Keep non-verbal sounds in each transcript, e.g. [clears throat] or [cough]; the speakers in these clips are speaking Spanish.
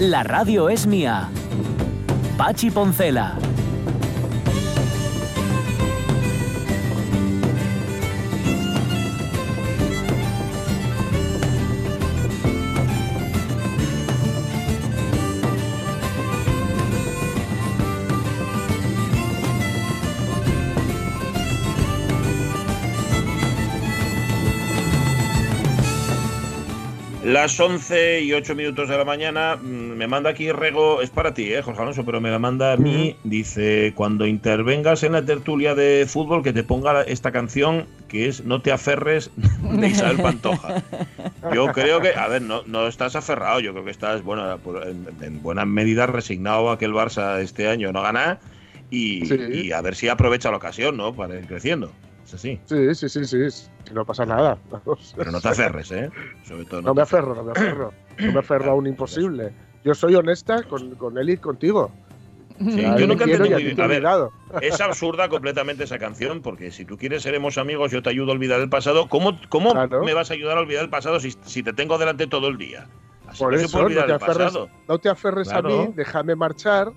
La radio es mía. Pachi Poncela. Las 11 y 8 minutos de la mañana, mm, me manda aquí Rego, es para ti, eh, Jorge Alonso, pero me la manda a mí. Dice: Cuando intervengas en la tertulia de fútbol, que te ponga esta canción que es No te aferres [laughs] de Isabel Pantoja. Yo creo que, a ver, no, no estás aferrado, yo creo que estás, bueno, en, en buena medida resignado a que el Barça este año no gana y, Sí. y a ver si aprovecha la ocasión, ¿no? Para ir creciendo. Es así. Sí, sí, sí, sí. sí, No pasa nada. Pero no te aferres, ¿eh? Sobre todo No te me aferro, no me aferro. No me aferro a un imposible. Yo soy honesta con, con él y contigo. Sí, A yo nunca te a muy bien. te A ver, es absurda completamente esa canción, porque si tú quieres seremos amigos, yo te ayudo a olvidar el pasado. ¿Cómo, cómo Claro. me vas a ayudar a olvidar el pasado si, si te tengo delante todo el día? Así Por no se eso, puede no olvidar te el aferres, pasado. no te aferres a Claro. mí, déjame marchar,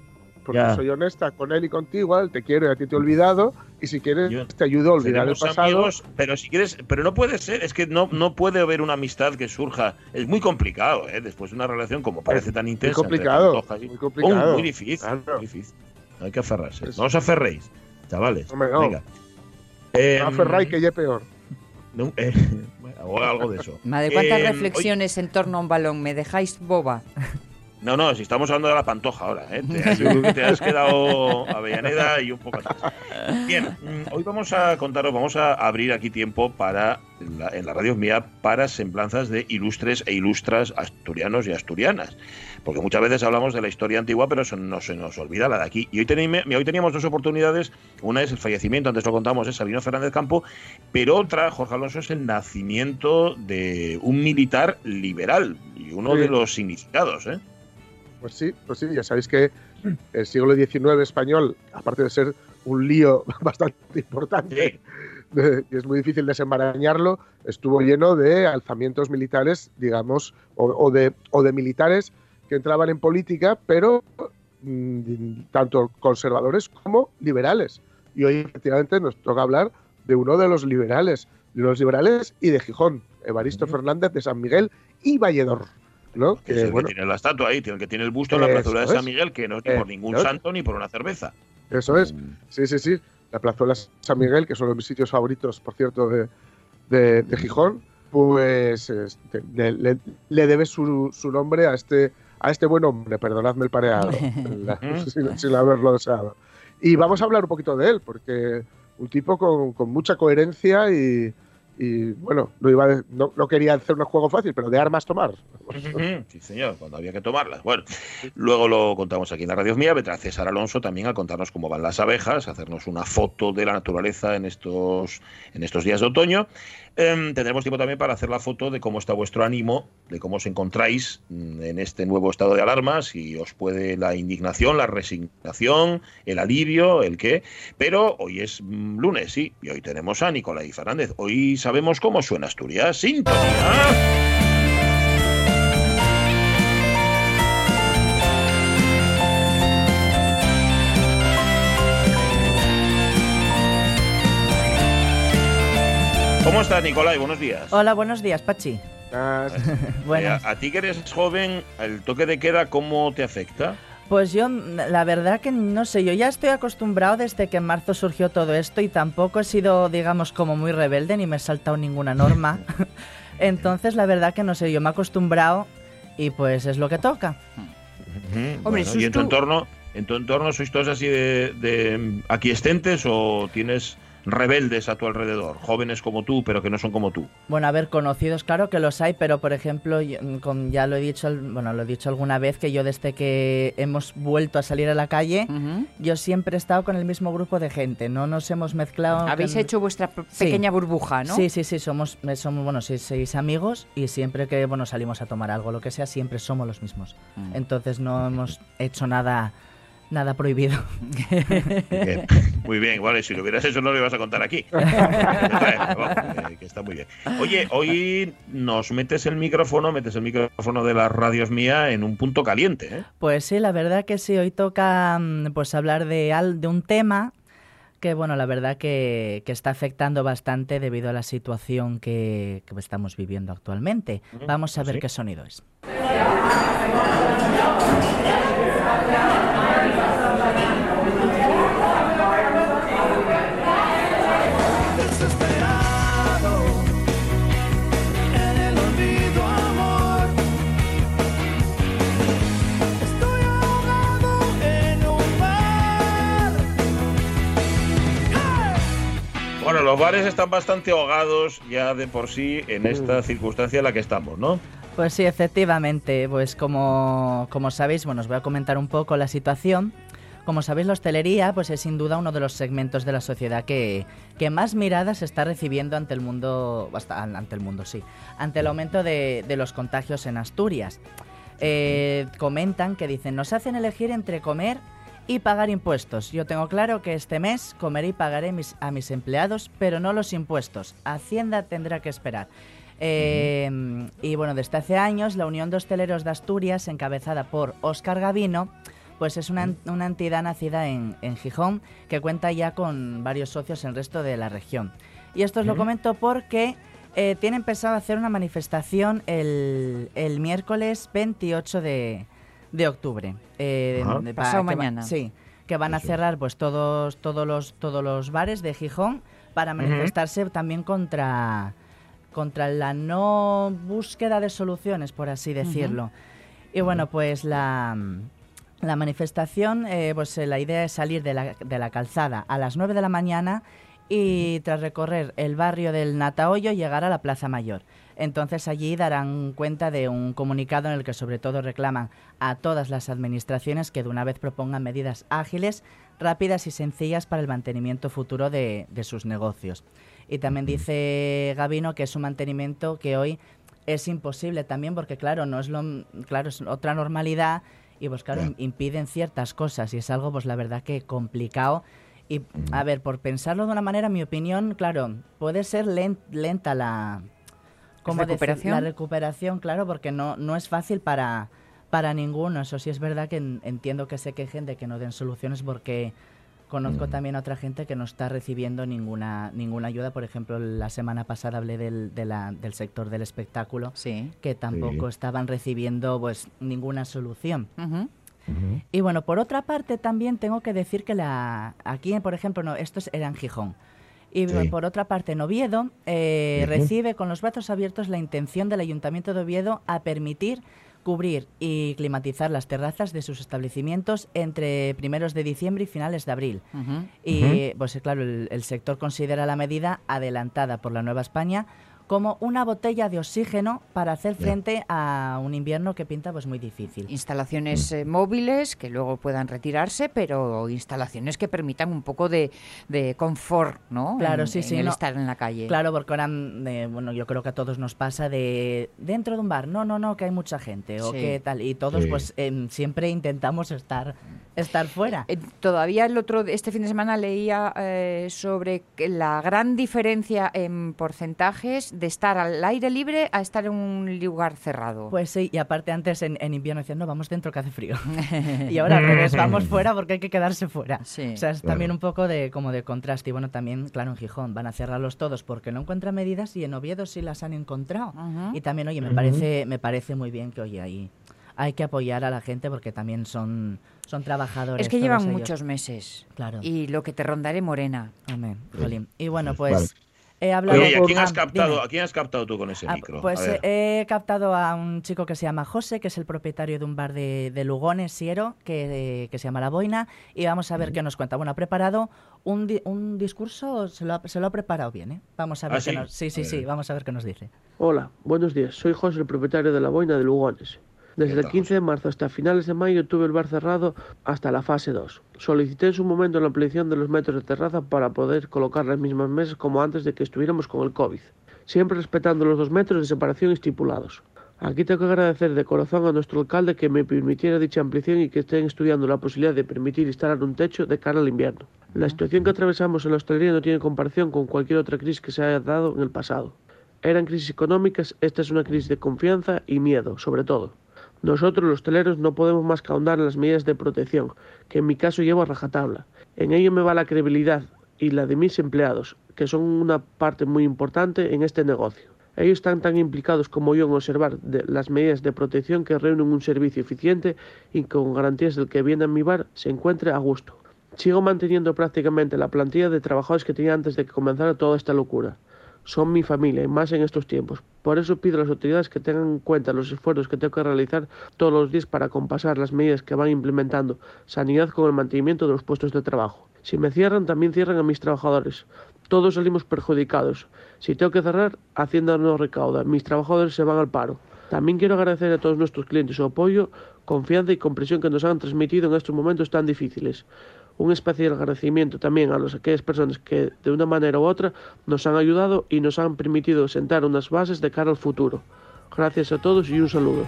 porque Ya. soy honesta con él y contigo, él te quiero y a ti te he olvidado, y si quieres Yo- te ayudo a olvidar el pasado. amigos, pero si quieres, pero no puede ser, es que no, no puede haber una amistad que surja. Es muy complicado, ¿eh? Después de una relación como parece tan intensa. entre complicado, y- muy complicado. Oh, muy difícil, Claro. muy difícil. Hay que aferrarse. Es- No os aferréis, chavales. Hombre, no. Venga. Em, No aferráis que ya peor. no, eh, [laughs] o algo de eso. Madre, cuántas Em, reflexiones en torno a un balón. Me dejáis boba. [laughs] No, no, si estamos hablando de la pantoja ahora, ¿eh? Te, que [laughs] te has quedado Avellaneda y un poco atrás. Bien, mm, hoy vamos a contaros, vamos a abrir aquí tiempo para, en la, en la radio mía, para semblanzas de ilustres e ilustras asturianos y asturianas. Porque muchas veces hablamos de la historia antigua, pero eso no se nos olvida la de aquí. Y hoy, hoy teníamos dos oportunidades. Una es el fallecimiento, antes lo contamos, es Sabino Fernández Campo, pero otra, Jorge Alonso, es el nacimiento de un militar liberal y uno Sí. de los significados, ¿eh? Pues sí, pues sí, ya sabéis que el siglo XIX español, aparte de ser un lío [laughs] bastante importante, Sí. y es muy difícil desenmarañarlo, estuvo lleno de alzamientos militares, digamos, o, o de, o de militares que entraban en política, pero mm, tanto conservadores como liberales. Y hoy efectivamente nos toca hablar de uno de los liberales, de los liberales y de Gijón, Evaristo. Fernández de San Miguel y Valledor. ¿No? Que es el bueno, que tiene la estatua ahí, el que tiene el busto en la plazuela de San es. Miguel, que no es Eh, por ningún ¿no? santo ni por una cerveza. eso es. Sí, sí, sí. La plazuela San Miguel, que son mis sitios favoritos, por cierto, de, de- de Gijón, pues este, le, le- le debe su, su nombre a este, a este buen hombre, perdonadme el pareado, [laughs] la- [laughs] sin, sin haberlo deseado. Y vamos a hablar un poquito de él, porque un tipo con, con mucha coherencia y, y, bueno, no, iba a no, no quería hacer un juego fácil, pero de armas tomar. Sí, señor, cuando había que tomarlas. Bueno, luego lo contamos aquí en la radio mía. Vendrá César Alonso también a contarnos cómo van las abejas, a hacernos una foto de la naturaleza en estos, en estos días de otoño. Em, tendremos tiempo también para hacer la foto de cómo está vuestro ánimo, de cómo os encontráis mm, en este nuevo estado de alarma, si os puede la indignación, la resignación, el alivio, el qué. Pero hoy es mm, lunes, sí, y hoy tenemos a Nicolai Fernández. Hoy sabemos cómo suena Asturias. ¡Sintonía! ¿Cómo estás, Nicolai? Buenos días. Hola, buenos días, Pachi. Ah, [laughs] Buenas. Eh, a ti que eres joven, ¿el toque de queda cómo te afecta? Pues yo, mm, la verdad que no sé, yo ya estoy acostumbrado desde que en marzo surgió todo esto y tampoco he sido, digamos, como muy rebelde ni me he saltado ninguna norma. [laughs] Entonces, la verdad que no sé, yo me he acostumbrado y pues es lo que toca. Hombre, Bueno, ¿Y en tu entorno, en tu entorno sois todos así de, de mm, aquiescentes o tienes rebeldes a tu alrededor, jóvenes como tú, pero que no son como tú? Bueno, a ver, conocidos, claro que los hay, pero por ejemplo, yo, mm, con- ya lo he dicho, bueno, lo he dicho alguna vez que yo desde que hemos vuelto a salir a la calle, yo siempre he estado con el mismo grupo de gente, no nos hemos mezclado. Habéis con- hecho vuestra Sí. pequeña burbuja, ¿no? Sí, sí, sí, somos, eh, somos bueno, sí, seis amigos y siempre que bueno salimos a tomar algo, lo que sea, siempre somos los mismos. Mm. Entonces no hemos hecho nada Nada prohibido. Bien, Muy bien, vale, si lo hubieras hecho no lo ibas a contar aquí. [laughs] Que está muy bien. Oye, hoy nos metes el micrófono, metes el micrófono de las radios mía en un punto caliente, ¿eh? Pues sí, la verdad que sí, hoy toca mm, pues hablar de, de un tema que bueno, la verdad que, que está afectando bastante debido a la situación que, que estamos viviendo actualmente. Vamos a ver ¿sí? qué sonido es. Los bares están bastante ahogados ya de por sí en esta circunstancia en la que estamos, ¿no? Pues sí, efectivamente, pues como, como sabéis, bueno, os voy a comentar un poco la situación. Como sabéis, la hostelería pues es sin duda uno de los segmentos de la sociedad que, que más miradas está recibiendo ante el mundo, hasta- ante el mundo, sí, ante el aumento de, de los contagios en Asturias. Eh, comentan que dicen, nos hacen elegir entre comer y pagar impuestos. Yo tengo claro que este mes comeré y pagaré mis- a mis empleados, pero no los impuestos. Hacienda tendrá que esperar. Eh, y bueno, desde hace años la Unión de Hosteleros de Asturias, encabezada por Óscar Gavino, pues es una, una entidad nacida en, en Gijón que cuenta ya con varios socios en el resto de la región. Y esto os lo comento porque eh, tienen pensado hacer una manifestación el, el miércoles 28 de, de octubre. Eh, de- Pasado que va- mañana. sí, que van a cerrar pues todos, todos, los, todos los bares de Gijón para manifestarse también contra, contra la no búsqueda de soluciones, por así decirlo. Y bueno, pues la, la manifestación, eh, pues eh, la idea es salir de la, de la calzada a las 9 de la mañana y tras recorrer el barrio del Natahoyo llegar a la Plaza Mayor. Entonces allí darán cuenta de un comunicado en el que sobre todo reclaman a todas las administraciones que de una vez propongan medidas ágiles, rápidas y sencillas para el mantenimiento futuro de, de sus negocios. Y también dice Gavino que es un mantenimiento que hoy es imposible también porque claro, no es lo claro, es otra normalidad y pues claro, impiden ciertas cosas y es algo pues la verdad que complicado. Y a ver, por pensarlo de una manera, mi opinión, claro, puede ser len- lenta la ¿cómo decir? ¿Recuperación? la recuperación, claro, porque no no es fácil para para ninguno. Eso sí es verdad que en- entiendo que se quejen de que no den soluciones porque conozco también a otra gente que no está recibiendo ninguna ninguna ayuda. Por ejemplo, la semana pasada hablé del, de la- del sector del espectáculo Sí. que tampoco Sí. estaban recibiendo pues ninguna solución. Y bueno, por otra parte también tengo que decir que la aquí, por ejemplo, no, estos eran Gijón. Y Sí. por otra parte, en Oviedo eh, recibe con los brazos abiertos la intención del Ayuntamiento de Oviedo a permitir cubrir y climatizar las terrazas de sus establecimientos entre primeros de diciembre y finales de abril. Y pues claro, el, el sector considera la medida adelantada por la Nueva España como una botella de oxígeno para hacer frente a un invierno que pinta pues muy difícil. Instalaciones eh, móviles que luego puedan retirarse, pero instalaciones que permitan un poco de, de confort, ¿no? Claro, En- sí, en sí, el no. estar en la calle. Claro, porque ahora, mm, eh, bueno, yo creo que a todos nos pasa de dentro de un bar, no, no, no, que hay mucha gente o Sí. que tal, y todos Sí. pues em, siempre intentamos estar, estar fuera. Eh, todavía el otro este fin de semana leía eh, sobre que la gran diferencia en porcentajes de estar al aire libre a estar en un lugar cerrado. Pues sí, y aparte antes en, en invierno decían, no, vamos dentro que hace frío. [laughs] y ahora al revés, [laughs] vamos fuera porque hay que quedarse fuera. Sí. O sea, es Claro. también un poco de como de contraste. Y bueno, también, claro, en Gijón van a cerrarlos todos porque no encuentran medidas y en Oviedo sí las han encontrado. Y también, oye, me parece, me parece muy bien que, oye, ahí hay que apoyar a la gente porque también son, son trabajadores. es que llevan ellos. muchos meses. Claro. Y lo que te rondaré morena. Amén, jolín. Y bueno, Vale. Pues he hablado Oye, ¿y a quién has captado? dime. ¿A quién has captado tú con ese Ah, micro? Pues eh, he captado a un chico que se llama José, que es el propietario de un bar de, de Lugones, Siero, que, que se llama La Boina, y vamos a ver qué nos cuenta. Bueno, ha preparado un, di- un discurso, se lo, ha, se lo ha preparado bien, ¿eh? Vamos a ver ¿Ah, qué sí? nos... Sí, sí, sí, vamos a ver qué nos dice. Hola, buenos días. Soy José, el propietario de la boina de Lugones. Desde ¿Qué el tal, 15 de marzo hasta finales de mayo tuve el bar cerrado hasta la fase 2. Solicité en su momento la ampliación de los metros de terraza para poder colocar las mismas mesas como antes de que estuviéramos con el COVID, siempre respetando los dos metros de separación estipulados. Aquí tengo que agradecer de corazón a nuestro alcalde que me permitiera dicha ampliación y que estén estudiando la posibilidad de permitir instalar un techo de cara al invierno. La situación que atravesamos en la hostelería no tiene comparación con cualquier otra crisis que se haya dado en el pasado. Eran crisis económicas, esta es una crisis de confianza y miedo, sobre todo. Nosotros los hosteleros no podemos más que ahondar las medidas de protección, que en mi caso llevo a rajatabla. En ello me va la credibilidad y la de mis empleados, que son una parte muy importante en este negocio. Ellos están tan implicados como yo en observar las medidas de protección que reúnen un servicio eficiente y con garantías del que viene a mi bar se encuentre a gusto. Sigo manteniendo prácticamente la plantilla de trabajadores que tenía antes de que comenzara toda esta locura. Son mi familia y más en estos tiempos. Por eso pido a las autoridades que tengan en cuenta los esfuerzos que tengo que realizar todos los días para compasar las medidas que van implementando sanidad con el mantenimiento de los puestos de trabajo. Si me cierran, también cierran a mis trabajadores. Todos salimos perjudicados. Si tengo que cerrar, Hacienda no recauda. Mis trabajadores se van al paro. También quiero agradecer a todos nuestros clientes su apoyo, confianza y comprensión que nos han transmitido en estos momentos tan difíciles. Un especial agradecimiento también a las, aquellas personas que de una manera u otra nos han ayudado y nos han permitido sentar unas bases de cara al futuro. Gracias a todos y un saludo.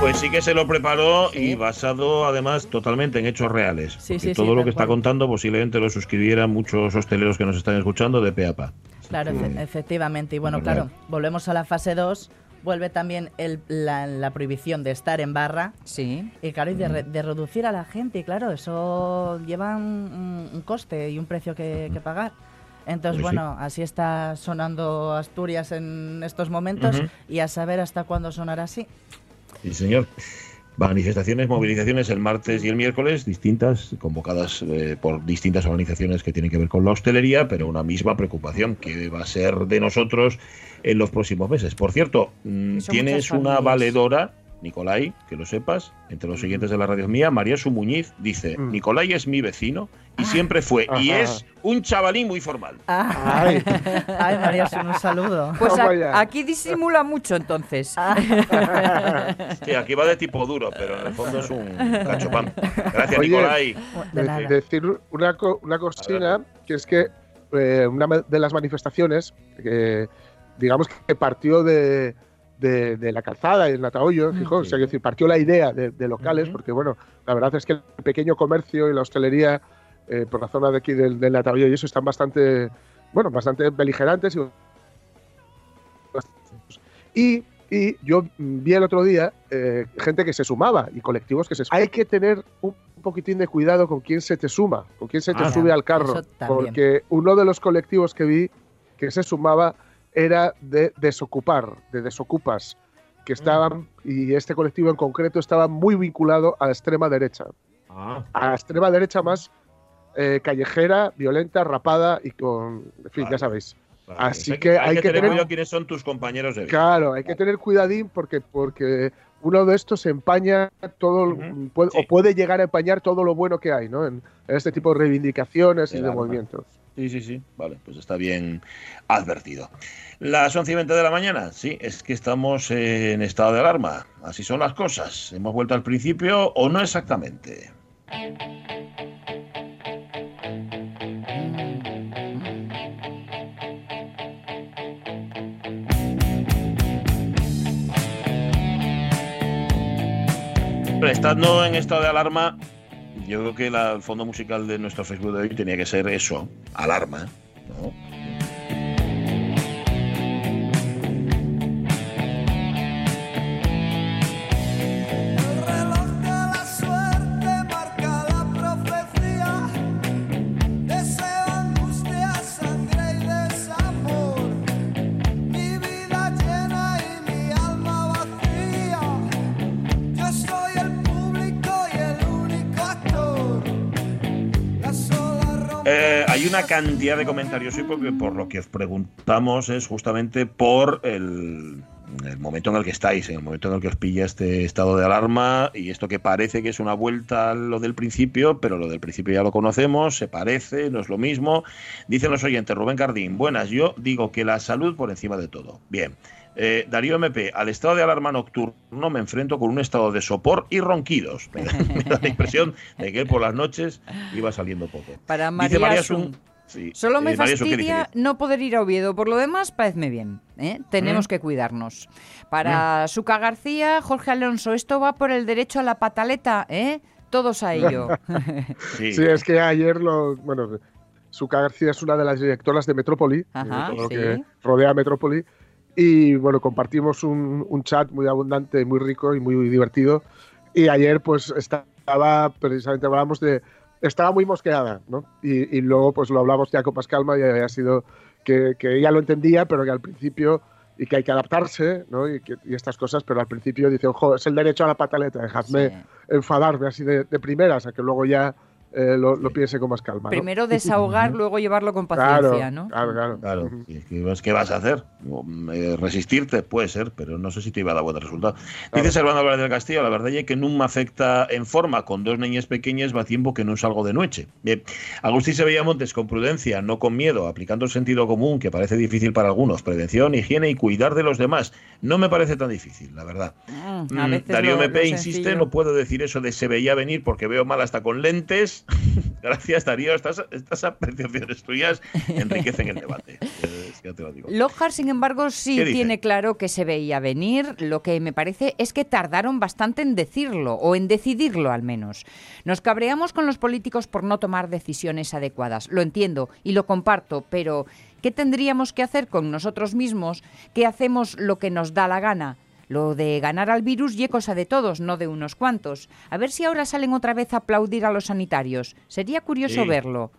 Pues sí que se lo preparó y basado además totalmente en hechos reales. Sí, sí, sí, todo lo que está cual. contando posiblemente lo suscribieran muchos hosteleros que nos están escuchando de pe a pa. Claro, efe- efectivamente. Y bueno, claro, volvemos a la fase 2. Vuelve también el- la, la prohibición de estar en barra. Sí. Y claro, y de, re- de reducir a la gente. Y claro, eso lleva un, un coste y un precio que, que pagar. Entonces, Pues sí. bueno, así está sonando Asturias en estos momentos Ujú. y a saber hasta cuándo sonará así. Sí, señor. Manifestaciones, movilizaciones el martes y el miércoles, distintas, convocadas eh, por distintas organizaciones que tienen que ver con la hostelería, pero una misma preocupación que va a ser de nosotros en los próximos meses. Por cierto, mm, tienes una valedora, Nicolai, que lo sepas, entre los siguientes de la radio mía, María Sumuñiz, dice, Mm. Nicolai es mi vecino y siempre fue y es un chavalín muy formal. Ah, Ay, [laughs] ay, María, un saludo. [laughs] Pues a- ya. aquí disimula mucho entonces. Sí, aquí va de tipo duro, pero en el fondo es un cachopán. Gracias, Oye, Nicolai. De decir una, co- una cosina, que es que eh, una de las manifestaciones, que digamos que partió de, de- de la calzada en Natahoyo, en Mm. Gijón, o Sí. sea, es decir, partió la idea de, de locales, porque bueno, la verdad es que el pequeño comercio y la hostelería eh, por la zona de aquí del, del Natahoyo y eso están bastante, bueno, bastante beligerantes y y, y yo vi el otro día eh, gente que se sumaba y colectivos que se Hay que tener un poquitín de cuidado con quién se te suma, con quién se te Ah, sube al carro. Porque uno de los colectivos que vi que se sumaba era de desocupar, de desocupas, que estaban, y este colectivo en concreto estaba muy vinculado a la extrema derecha. Ah, A la extrema derecha más eh, callejera, violenta, rapada y con. En fin, Vale. ya sabéis. vale. Así que hay que tener tener- cuidado quiénes son tus compañeros de vida. Claro, hay que tener cuidadín porque, porque uno de estos empaña todo, Ujú, puede- sí. o puede llegar a empañar todo lo bueno que hay ¿no? en, en este tipo de reivindicaciones y de arma. movimientos. Sí, sí, sí. Vale, pues está bien advertido. Las 11 y 20 de la mañana, sí, es que estamos en estado de alarma. Así son las cosas. ¿Hemos vuelto al principio o no exactamente? Estando en estado de alarma, yo creo que el fondo musical de nuestro Facebook de hoy tenía que ser eso, alarma. ¿no? Hay una cantidad de comentarios hoy porque por lo que os preguntamos es justamente por el, el momento en el que estáis, en el momento en el que os pilla este estado de alarma y esto que parece que es una vuelta a lo del principio, pero lo del principio ya lo conocemos, se parece, no es lo mismo. Dicen los oyentes, Rubén Cardín, buenas, yo digo que la salud por encima de todo. Bien. Eh, Darío MP, al estado de alarma nocturno me enfrento con un estado de sopor y ronquidos. Me da, me da la impresión de que por las noches iba saliendo poco. [laughs] Para Dice María María Sun. Sí, Solo me eh, María Sun, ¿qué dice? fastidia no poder ir a Oviedo. Por lo demás, parecme bien. ¿eh? tenemos Mm. que cuidarnos. Para Suca García, Jorge Alonso, esto va por el derecho a la pataleta, ¿eh? Todos a ello. [laughs] Sí. Sí, es que ayer lo. Bueno, Suca García es una de las directoras de Metrópoli, Ajá, de todo lo sí. que rodea Metrópoli. Y bueno, compartimos un, un chat muy abundante, muy rico y muy divertido. Y ayer, pues estaba precisamente hablamos de. Estaba muy mosqueada, ¿no? Y, y luego, pues lo hablamos ya con Pascal Calma y había sido que, que ella lo entendía, pero que al principio. Y que hay que adaptarse, ¿no? Y, que- y estas cosas, pero al principio dice, ojo, es el derecho a la pataleta, dejadme Sí. enfadarme así de, de primeras, a que luego ya eh, lo, lo piense con más calma. ¿no? Primero [laughs] desahogar, luego llevarlo con claro, paciencia, ¿no? Claro, claro. Claro. ¿qué- ¿qué, vas- a hacer? Eh, resistirte puede ser, pero no sé si te iba a dar buen resultado. Claro. Dice Servando Álvarez del Castillo, la verdad es que no me afecta en forma con dos niñas pequeñas va tiempo que no salgo de noche. Bien, Agustín se veía Montes con prudencia, no con miedo, aplicando el sentido común que parece difícil para algunos, prevención, higiene y cuidar de los demás. No me parece tan difícil, la verdad. Mm, a Mm, Darío lo- MP lo insiste, sencillo. no puedo decir eso de se veía venir porque veo mal hasta con lentes. [laughs] Gracias, Darío. Estas, estas apreciaciones tuyas enriquecen el debate. Ya te lo digo. Lockhart, sin embargo, sí tiene claro que se veía venir. Lo que me parece es que tardaron bastante en decirlo, o en decidirlo al menos. Nos cabreamos con los políticos por no tomar decisiones adecuadas. Lo entiendo y lo comparto, pero ¿qué tendríamos que hacer con nosotros mismos que hacemos lo que nos da la gana? Lo de ganar al virus y cosa de todos, no de unos cuantos. A ver si ahora salen otra vez a aplaudir a los sanitarios. Sería curioso Sí. verlo.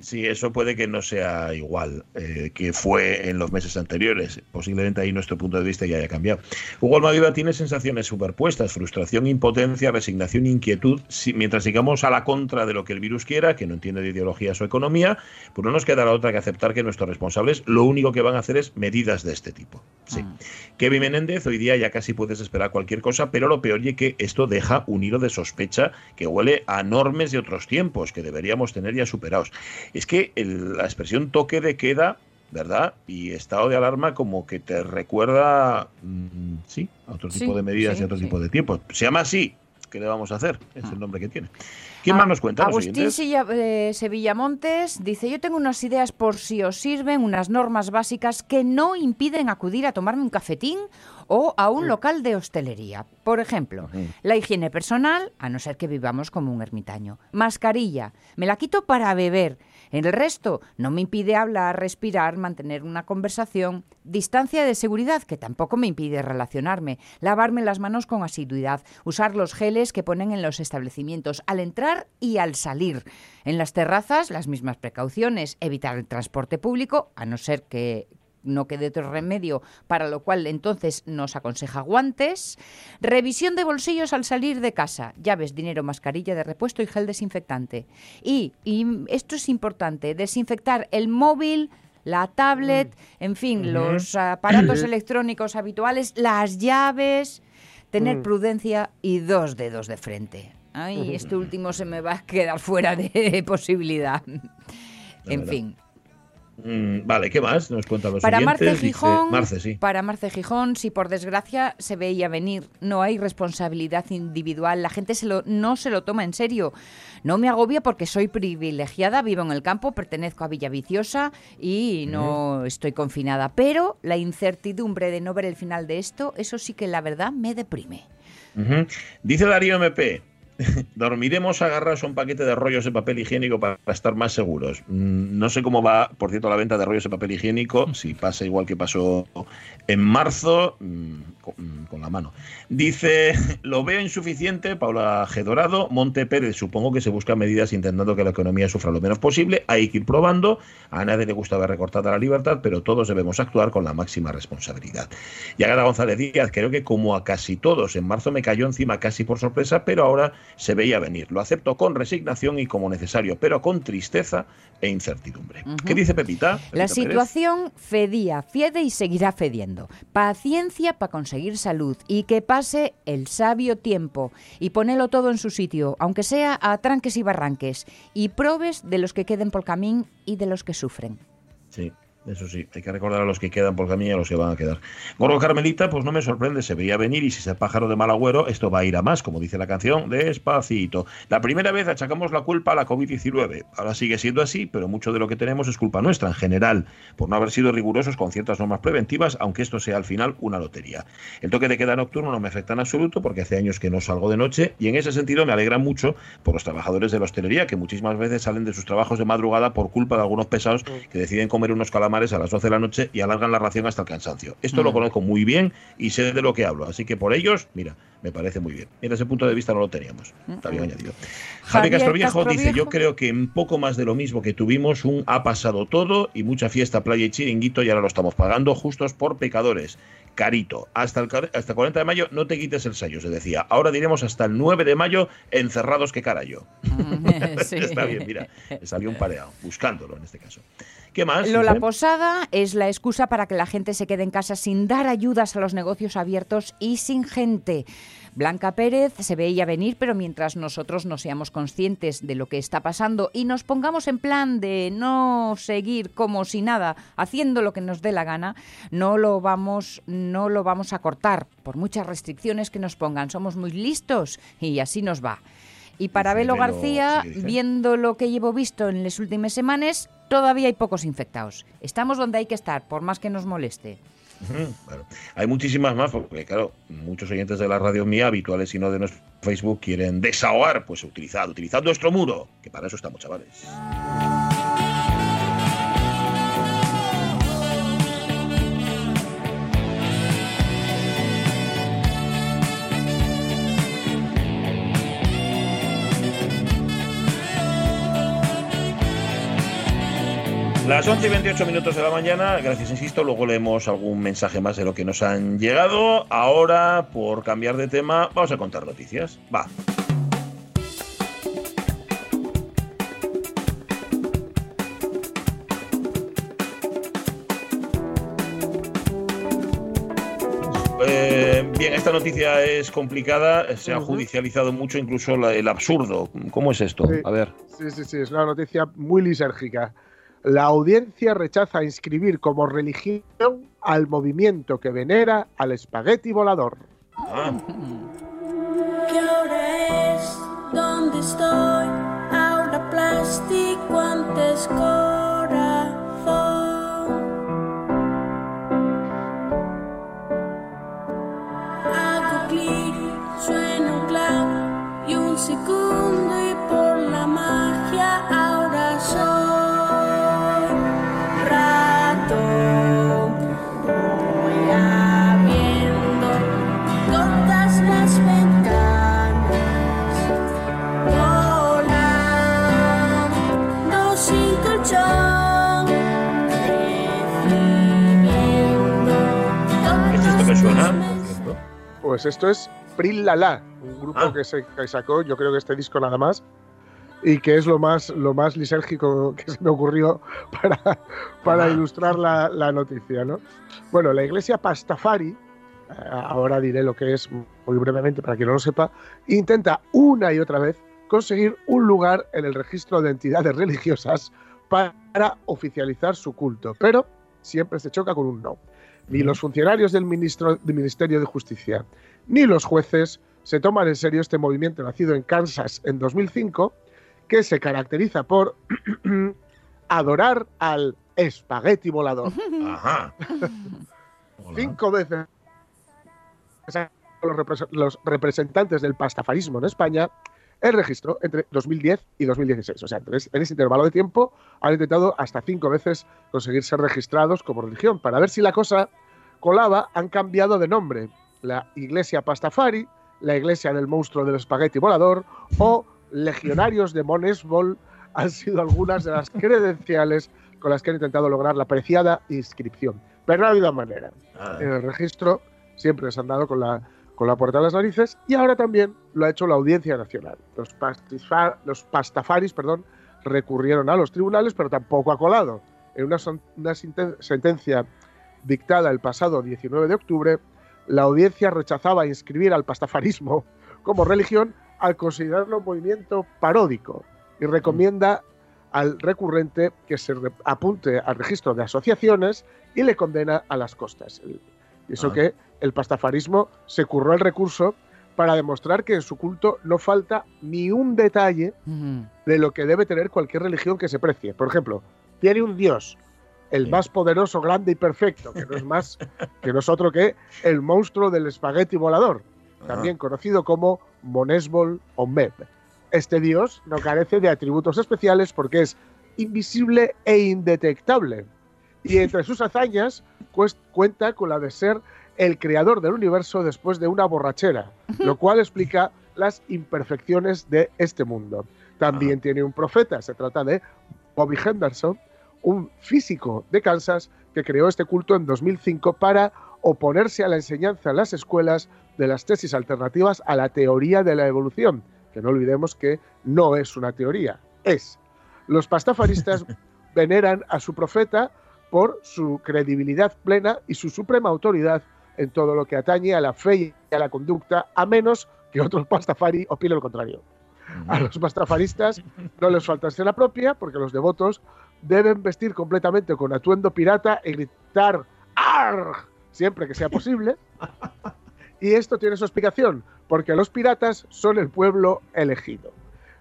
Sí, eso puede que no sea igual eh, que fue en los meses anteriores. Posiblemente ahí nuestro punto de vista ya haya cambiado. Hugo Almaviva tiene sensaciones superpuestas, frustración, impotencia, resignación, inquietud. Si- mientras sigamos a la contra de lo que el virus quiera, que no entiende de ideologías o economía, pues no nos quedará otra que aceptar que nuestros responsables lo único que van a hacer es medidas de este tipo. Sí. Ah. Kevin Menéndez, hoy día ya casi puedes esperar cualquier cosa, pero lo peor es que esto deja un hilo de sospecha que huele a normes de otros tiempos que deberíamos tener ya superados. Es que el- la expresión toque de queda, ¿verdad? Y estado de alarma como que te recuerda, mm, sí, a otro Sí, tipo de medidas sí, y a otro sí. tipo de tiempos. Se llama así. ¿Qué le vamos a hacer? Es Ah. el nombre que tiene. ¿Quién Ah, más nos cuenta? Agustín? Silla- eh, Sevillamontes dice, yo tengo unas ideas por si os sirven, unas normas básicas que no impiden acudir a tomarme un cafetín o a un local de hostelería. Por ejemplo, la higiene personal, a no ser que vivamos como un ermitaño. Mascarilla, me la quito para beber. En el resto, no me impide hablar, respirar, mantener una conversación. Distancia de seguridad, que tampoco me impide relacionarme. Lavarme las manos con asiduidad. Usar los geles que ponen en los establecimientos al entrar y al salir. En las terrazas, las mismas precauciones. Evitar el transporte público, a no ser que no quede otro remedio, para lo cual entonces nos aconseja guantes. Revisión de bolsillos al salir de casa, llaves, dinero, mascarilla de repuesto y gel desinfectante. Y, y esto es importante, desinfectar el móvil, la tablet, en fin, los aparatos [clears throat] electrónicos habituales, las llaves, tener Mm. prudencia y dos dedos de frente. Ay, este último se me va a quedar fuera de [laughs] posibilidad. En fin. Mm, vale, ¿qué más? Nos cuentan los Para oyentes. Marce Dice- Gijón, Marce, sí. para Marce Gijón, si por desgracia se veía venir, no hay responsabilidad individual, la gente se lo, no se lo toma en serio. No me agobia porque soy privilegiada, vivo en el campo, pertenezco a Villaviciosa y no estoy confinada. Pero la incertidumbre de no ver el final de esto, eso sí que la verdad me deprime. Dice Darío MP. [laughs] Dormiremos agarrados a un paquete de rollos de papel higiénico para estar más seguros. Mm, No sé cómo va, por cierto, la venta de rollos de papel higiénico, si pasa igual que pasó en marzo, mm, con, mm, la mano. Dice, lo veo insuficiente, Paula G. Dorado, Monte Pérez, supongo que se buscan medidas intentando que la economía sufra lo menos posible, hay que ir probando, a nadie le gusta ver recortada la libertad, pero todos debemos actuar con la máxima responsabilidad. Y Agatha González Díaz, creo que como a casi todos, en marzo me cayó encima casi por sorpresa, pero ahora se veía venir. Lo acepto con resignación y como necesario, pero con tristeza e incertidumbre. ¿Qué dice Pepita? La Pérez. situación fedía, fiede y seguirá fediendo. Paciencia para conseguir salud y que pase el sabio tiempo y ponelo todo en su sitio, aunque sea a tranques y barranques, y probes de los que queden por camín y de los que sufren. Sí. Eso sí, hay que recordar a los que quedan porque a mí a los que van a quedar. Gorgo Carmelita, pues no me sorprende, se veía venir y si es pájaro de mal agüero, esto va a ir a más, como dice la canción, despacito. La primera vez achacamos la culpa a la COVID-19. Ahora sigue siendo así, pero mucho de lo que tenemos es culpa nuestra en general, por no haber sido rigurosos con ciertas normas preventivas, aunque esto sea al final una lotería. El toque de queda nocturno no me afecta en absoluto porque hace años que no salgo de noche y en ese sentido me alegra mucho por los trabajadores de la hostelería que muchísimas veces salen de sus trabajos de madrugada por culpa de algunos pesados que deciden comer unos calamares a las 12 de la noche y alargan la ración hasta el cansancio. Esto lo Mm. conozco muy bien y sé de lo que hablo, así que por ellos, mira, me parece muy bien. Mira, ese punto de vista no lo teníamos. Está bien añadido. Javier Javier Castroviejo dice, Castroviejo. yo creo que en poco más de lo mismo que tuvimos, un ha pasado todo y mucha fiesta, playa y chiringuito y ahora lo estamos pagando justos por pecadores. Carito, hasta el, hasta el 40 de mayo no te quites el sello, se decía. Ahora diremos hasta el 9 de mayo, encerrados que carayo. [laughs] Sí. Está bien, mira, salió un pareado, buscándolo en este caso. ¿Qué más? Lola Dice? Posada es la excusa para que la gente se quede en casa sin dar ayudas a los negocios abiertos y sin gente. Blanca Pérez se veía venir, pero mientras nosotros no seamos conscientes de lo que está pasando y nos pongamos en plan de no seguir como si nada, haciendo lo que nos dé la gana, no lo vamos, no lo vamos a cortar por muchas restricciones que nos pongan. Somos muy listos y así nos va. Y para Belo García, viendo lo que llevo visto en las últimas semanas, todavía hay pocos infectados. Estamos donde hay que estar, por más que nos moleste. Hay muchísimas más, porque claro, muchos oyentes de la radio mía, habituales y no de nuestro Facebook, quieren desahogar, pues utilizad, utilizad nuestro muro, que para eso estamos, chavales. Las 11 y 28 minutos de la mañana, gracias, insisto, luego leemos algún mensaje más de lo que nos han llegado. Ahora, por cambiar de tema, vamos a contar noticias. Va. Eh, bien, esta noticia es complicada, se ha judicializado mucho, incluso la- el absurdo. ¿Cómo es esto? Sí. A ver. Sí, sí, sí, es una noticia muy lisérgica. La audiencia rechaza inscribir como religión al movimiento que venera al espagueti volador. Ah, ¿Qué hora es? ¿Dónde estoy? Ahora plástico antes corazón. Hago clic, suena un clap y un segundo Pues esto es Pril Lala, un grupo Ah. que, se, que sacó, yo creo que este disco nada más, y que es lo más, lo más lisérgico que se me ocurrió [laughs] para, para Ah. ilustrar la, la noticia. ¿no? Bueno, la iglesia Pastafari, eh, ahora diré lo que es muy brevemente para quien no lo sepa, intenta una y otra vez conseguir un lugar en el registro de entidades religiosas para oficializar su culto, pero siempre se choca con un no. Ni los funcionarios del, ministro, del Ministerio de Justicia ni los jueces se toman en serio este movimiento nacido en Kansas en 2005, que se caracteriza por [clears throat] adorar al espagueti volador. Ajá. [laughs] Cinco veces los, repres- los representantes del pastafarismo en España el registro entre 2010 y 2016. O sea, en ese intervalo de tiempo han intentado hasta cinco veces conseguir ser registrados como religión. Para ver si la cosa colaba, han cambiado de nombre. La Iglesia Pastafari, la Iglesia del Monstruo del Espagueti Volador o Legionarios de Monesbol han sido algunas de las [laughs] credenciales con las que han intentado lograr la preciada inscripción. Pero no ha habido manera Ah, en el registro siempre se han dado con la, con la puerta de las narices y ahora también lo ha hecho la Audiencia Nacional. Los, pastifa- los pastafaris perdón, recurrieron a los tribunales, pero tampoco ha colado. En una, sentencia dictada el pasado 19 de octubre, la audiencia rechazaba inscribir al pastafarismo como religión al considerarlo un movimiento paródico y recomienda al recurrente que se apunte al registro de asociaciones y le condena a las costas. Y eso Ah. que el pastafarismo se curró el recurso para demostrar que en su culto no falta ni un detalle de lo que debe tener cualquier religión que se precie. Por ejemplo, tiene un dios, el más poderoso, grande y perfecto, que no es más [laughs] que no es otro que el monstruo del espagueti volador, también conocido como Monesbol o Meb. Este dios no carece de atributos especiales porque es invisible e indetectable. Y entre sus hazañas cuenta con la de ser el creador del universo después de una borrachera, lo cual explica las imperfecciones de este mundo. También tiene un profeta, se trata de Bobby Henderson, un físico de Kansas que creó este culto en 2005 para oponerse a la enseñanza en las escuelas de las tesis alternativas a la teoría de la evolución, que no olvidemos que no es una teoría, es. Los pastafaristas [laughs] veneran a su profeta por su credibilidad plena y su suprema autoridad en todo lo que atañe a la fe y a la conducta, a menos que otros pastafari opinen lo contrario. A los pastafaristas no les falta la propia, porque los devotos deben vestir completamente con atuendo pirata y gritar ¡Arg! siempre que sea [laughs] posible. Y esto tiene su explicación, porque los piratas son el pueblo elegido.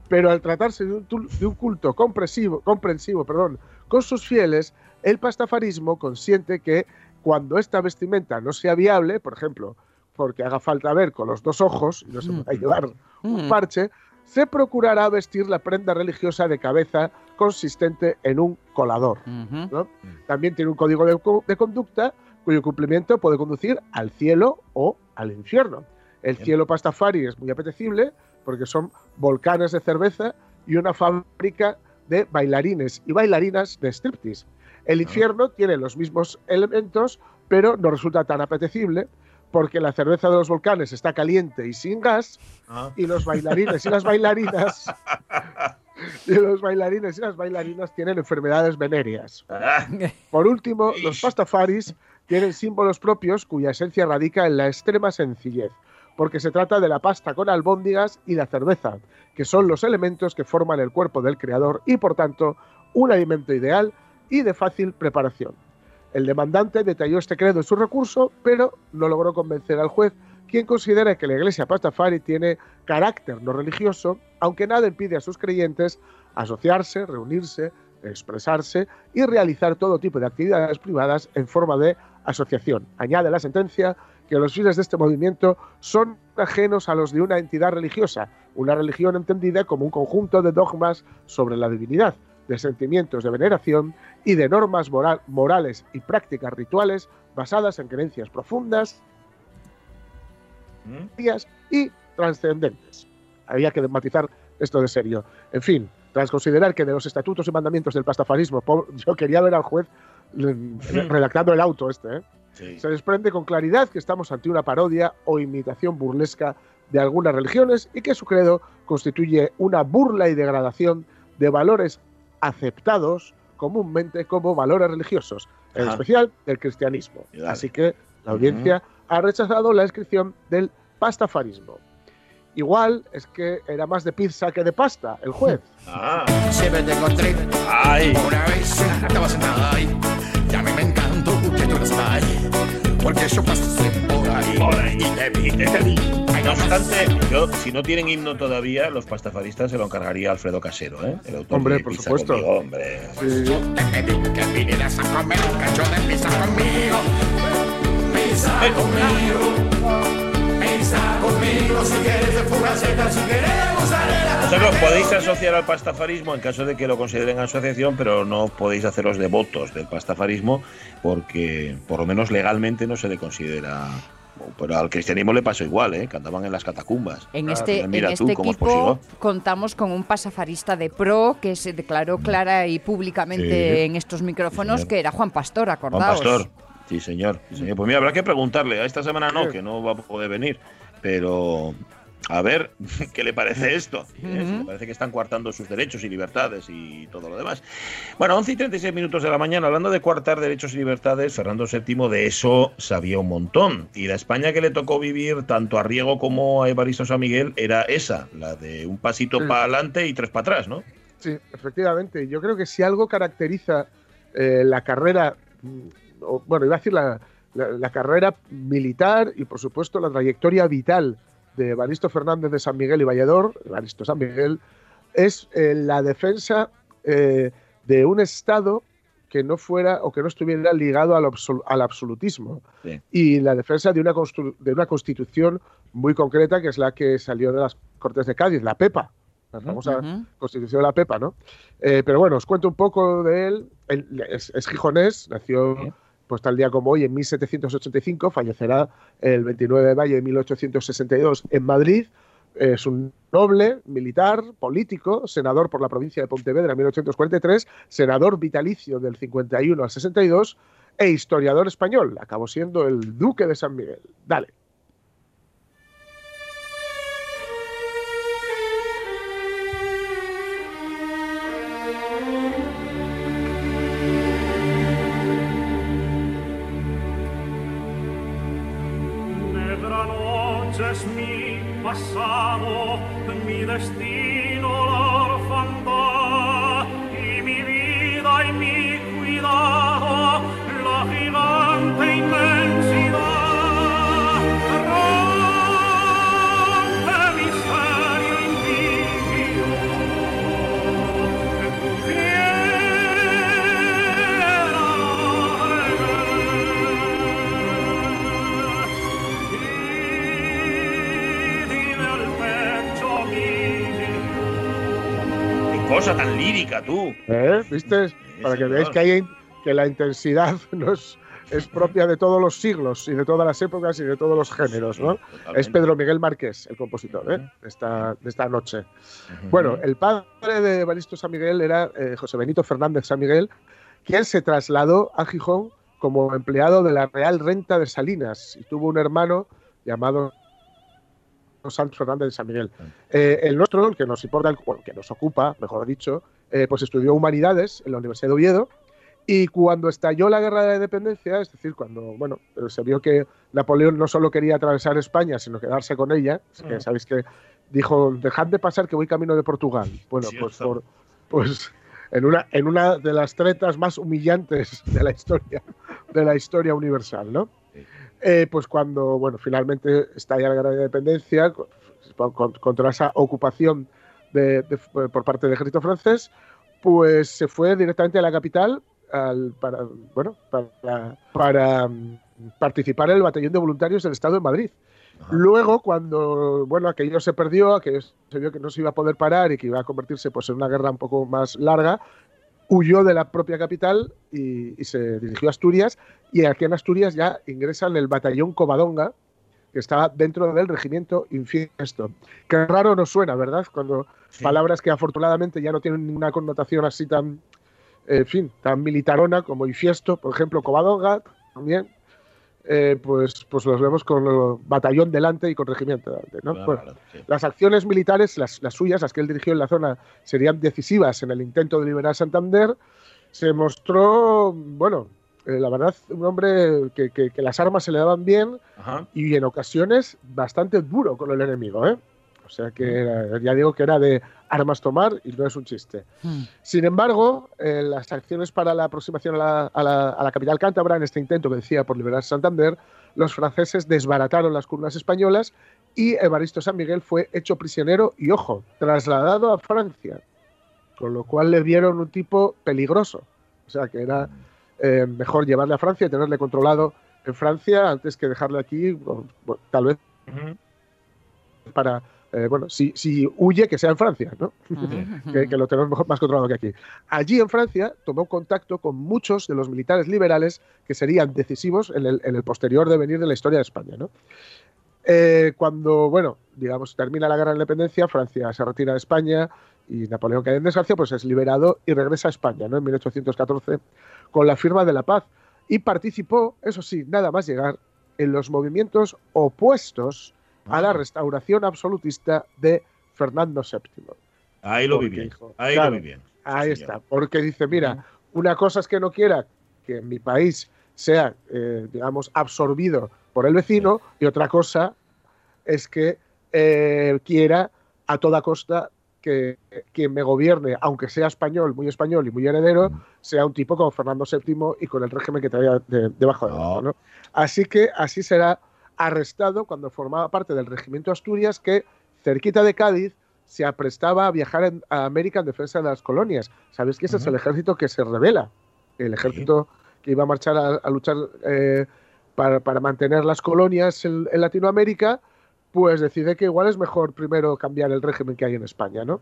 Pero al tratarse de un, tul- de un culto comprensivo, comprensivo perdón, con sus fieles, el pastafarismo consiente que cuando esta vestimenta no sea viable, por ejemplo, porque haga falta ver con los dos ojos y no se pueda llevar un Mm. parche, se procurará vestir la prenda religiosa de cabeza consistente en un colador. Ujú. ¿no? También tiene un código de, de conducta cuyo cumplimiento puede conducir al cielo o al infierno. El Bien. cielo pastafari es muy apetecible porque son volcanes de cerveza y una fábrica de bailarines y bailarinas de striptease. El infierno tiene los mismos elementos, pero no resulta tan apetecible porque la cerveza de los volcanes está caliente y sin gas Ah. y los bailarines y las bailarinas [laughs] y los bailarines y las bailarinas tienen enfermedades venéreas. Ah, Por último, los pastafaris tienen símbolos propios cuya esencia radica en la extrema sencillez, porque se trata de la pasta con albóndigas y la cerveza, que son los elementos que forman el cuerpo del creador y por tanto un alimento ideal y de fácil preparación. El demandante detalló este credo en su recurso, pero no logró convencer al juez, quien considera que la iglesia pastafari tiene carácter no religioso, aunque nada impide a sus creyentes asociarse, reunirse, expresarse y realizar todo tipo de actividades privadas en forma de asociación. Añade la sentencia que los fines de este movimiento son ajenos a los de una entidad religiosa, una religión entendida como un conjunto de dogmas sobre la divinidad, de sentimientos de veneración y de normas moral- morales y prácticas rituales basadas en creencias profundas ¿Mm? serias y trascendentes. Había que matizar esto de serio. En fin, tras considerar que de los estatutos y mandamientos del pastafarismo, [laughs] yo quería ver al juez mm, [clears throat] redactando el auto este, ¿eh? Sí. se desprende con claridad que estamos ante una parodia o imitación burlesca de algunas religiones y que su credo constituye una burla y degradación de valores aceptados comúnmente como valores religiosos, en Ajá. especial del cristianismo. Así que la audiencia ha rechazado la inscripción del pastafarismo. Igual es que era más de pizza que de pasta, el juez. [laughs] Ah, Siempre te encontré ay. una vez estaba sentada ahí y a mí me encantó que tú no estás ahí porque yo pasé por ahí, Por ahí. y te vi, te vi. Ay, No no más. obstante, yo, si no tienen himno todavía, los pastafaristas se lo encargaría Alfredo Casero, ¿eh? El autor Hombre, de por Pizza supuesto. conmigo, hombre. Sí. Te pedí que vinieras a comer un cacho de pizza conmigo. Pizza conmigo. Pizza conmigo. Si quieres de fugaceta, si quieres de mozzarella. Vosotros podéis asociar al pastafarismo en caso de que lo consideren asociación, pero no podéis haceros devotos del pastafarismo porque, por lo menos legalmente, no se le considera. Pero al cristianismo le pasó igual, ¿eh? Que andaban en las catacumbas. En este, en Mira tú este cómo os equipo poseyó. contamos con un pasafarista de pro que se declaró clara y públicamente Sí. en estos micrófonos señor. que era Juan Pastor, Juan acordaos. Pastor. Sí, señor. Sí, señor. Pues mira, habrá que preguntarle. A esta semana no, que no va a poder venir. Pero a ver [laughs] qué le parece esto. ¿eh? Le parece que están coartando sus derechos y libertades y todo lo demás. Bueno, 11 y 36 minutos de la mañana. Hablando de coartar derechos y libertades, Fernando VII de eso sabía un montón. Y la España que le tocó vivir tanto a Riego como a Evaristo San Miguel era esa, la de un pasito Sí. para adelante y tres para atrás, ¿no? Sí, efectivamente. Yo creo que si algo caracteriza eh, la carrera, o, bueno, iba a decir la, la- la carrera militar y por supuesto la trayectoria vital de Evaristo Fernández de San Miguel y Vallador, Evaristo San Miguel, es eh, la defensa eh, de un Estado que no fuera o que no estuviera ligado al, absolu- al absolutismo Sí. y la defensa de una, de una constitución muy concreta que es la que salió de las Cortes de Cádiz, la PEPA, la famosa Ujú. Constitución de la Pepa, ¿no? Eh, pero bueno, os cuento un poco de él. Él es, es gijonés, nació Sí. Pues tal día como hoy en 1785, fallecerá el 29 de mayo de 1862 en Madrid. Es un noble, militar, político, senador por la provincia de Pontevedra en 1843, senador vitalicio del 51 al 62 e historiador español. Acabó siendo el duque de San Miguel. Dale. Cosa tan lírica, tú. ¿Eh? ¿Viste? Para que veáis que, hay, que la intensidad [laughs] no es, es propia de todos los siglos y de todas las épocas y de todos los géneros, ¿no? Totalmente. Es Pedro Miguel Márquez, el compositor, ¿eh? de, esta, de esta noche. Bueno, el padre de Evaristo San Miguel era eh, José Benito Fernández San Miguel, quien se trasladó a Gijón como empleado de la Real Renta de Salinas y tuvo un hermano llamado Santos Fernández de San Miguel. Eh, el nuestro, el que nos importa, el, bueno, que nos ocupa, mejor dicho, eh, pues estudió humanidades en la Universidad de Oviedo y cuando estalló la guerra de la independencia, es decir, cuando bueno, eh, se vio que Napoleón no solo quería atravesar España, sino quedarse con ella, es que Mm. sabéis que dijo, dejad de pasar que voy camino de Portugal. Bueno, pues, por, pues en, una, en una de las tretas más humillantes de la historia, de la historia universal, ¿no? Eh, pues cuando, bueno, finalmente estalla la guerra de independencia, con- con- contra esa ocupación de- de- por parte del ejército francés, pues se fue directamente a la capital al- para, bueno, para, para, mm, participar en el batallón de voluntarios del Estado de Madrid. Ajá. Luego, cuando bueno, aquello se perdió, aquello se vio que no se iba a poder parar y que iba a convertirse pues, en una guerra un poco más larga, huyó de la propia capital y, y se dirigió a Asturias. Y aquí en Asturias ya ingresa en el batallón Covadonga, que estaba dentro del regimiento Infiesto. Qué raro nos suena, ¿verdad? Cuando Sí. palabras que afortunadamente ya no tienen ninguna connotación así tan, en fin, tan militarona como Infiesto, por ejemplo, Covadonga también. Eh, pues, pues los vemos con el batallón delante y con regimiento delante. ¿no? Claro, Bueno, claro, sí. las acciones militares, las, las suyas, las que él dirigió en la zona, serían decisivas en el intento de liberar Santander. Se mostró, bueno, eh, la verdad, un hombre que, que- que las armas se le daban bien Ajá. y en ocasiones bastante duro con el enemigo. ¿eh? O sea que era- ya digo que era de armas tomar y no es un chiste. Hmm. Sin embargo, eh, las acciones para la aproximación a la, a la- a la capital cántabra, en este intento que decía por liberar Santander, los franceses desbarataron las columnas españolas y Evaristo San Miguel fue hecho prisionero y, ojo, trasladado a Francia, con lo cual le dieron un tipo peligroso. O sea que era eh, mejor llevarle a Francia y tenerle controlado en Francia antes que dejarle aquí, tal vez para, eh, bueno, si, si huye, que sea en Francia, ¿no? [laughs] Que, que lo tenemos mejor- más controlado que aquí. Allí en Francia tomó contacto con muchos de los militares liberales que serían decisivos en el, en el posterior devenir de la historia de España. ¿no? Eh, cuando, bueno, digamos, termina la guerra de la independencia, Francia se retira de España y Napoleón cae en desgracia, pues es liberado y regresa a España ¿no? en 1814 con la firma de la paz y participó, eso sí, nada más llegar, en los movimientos opuestos a la restauración absolutista de Fernando VII. Ahí lo vi bien. dijo, Ahí claro, lo vi bien. Ahí está, porque dice, mira, una cosa es que no quiera que en mi país sea, eh, digamos, absorbido por el vecino y otra cosa es que eh, quiera a toda costa que quien me gobierne, aunque sea español, muy español y muy heredero, sea un tipo como Fernando VII y con el régimen que traía de- debajo de brazo, ¿no? Así que así será arrestado cuando formaba parte del regimiento Asturias que, cerquita de Cádiz, se aprestaba a viajar en- a América en defensa de las colonias. ¿Sabéis que ese es el ejército que se revela? El ejército que iba a marchar a, a luchar eh, para, para mantener las colonias en, en Latinoamérica, pues decide que igual es mejor primero cambiar el régimen que hay en España, ¿no?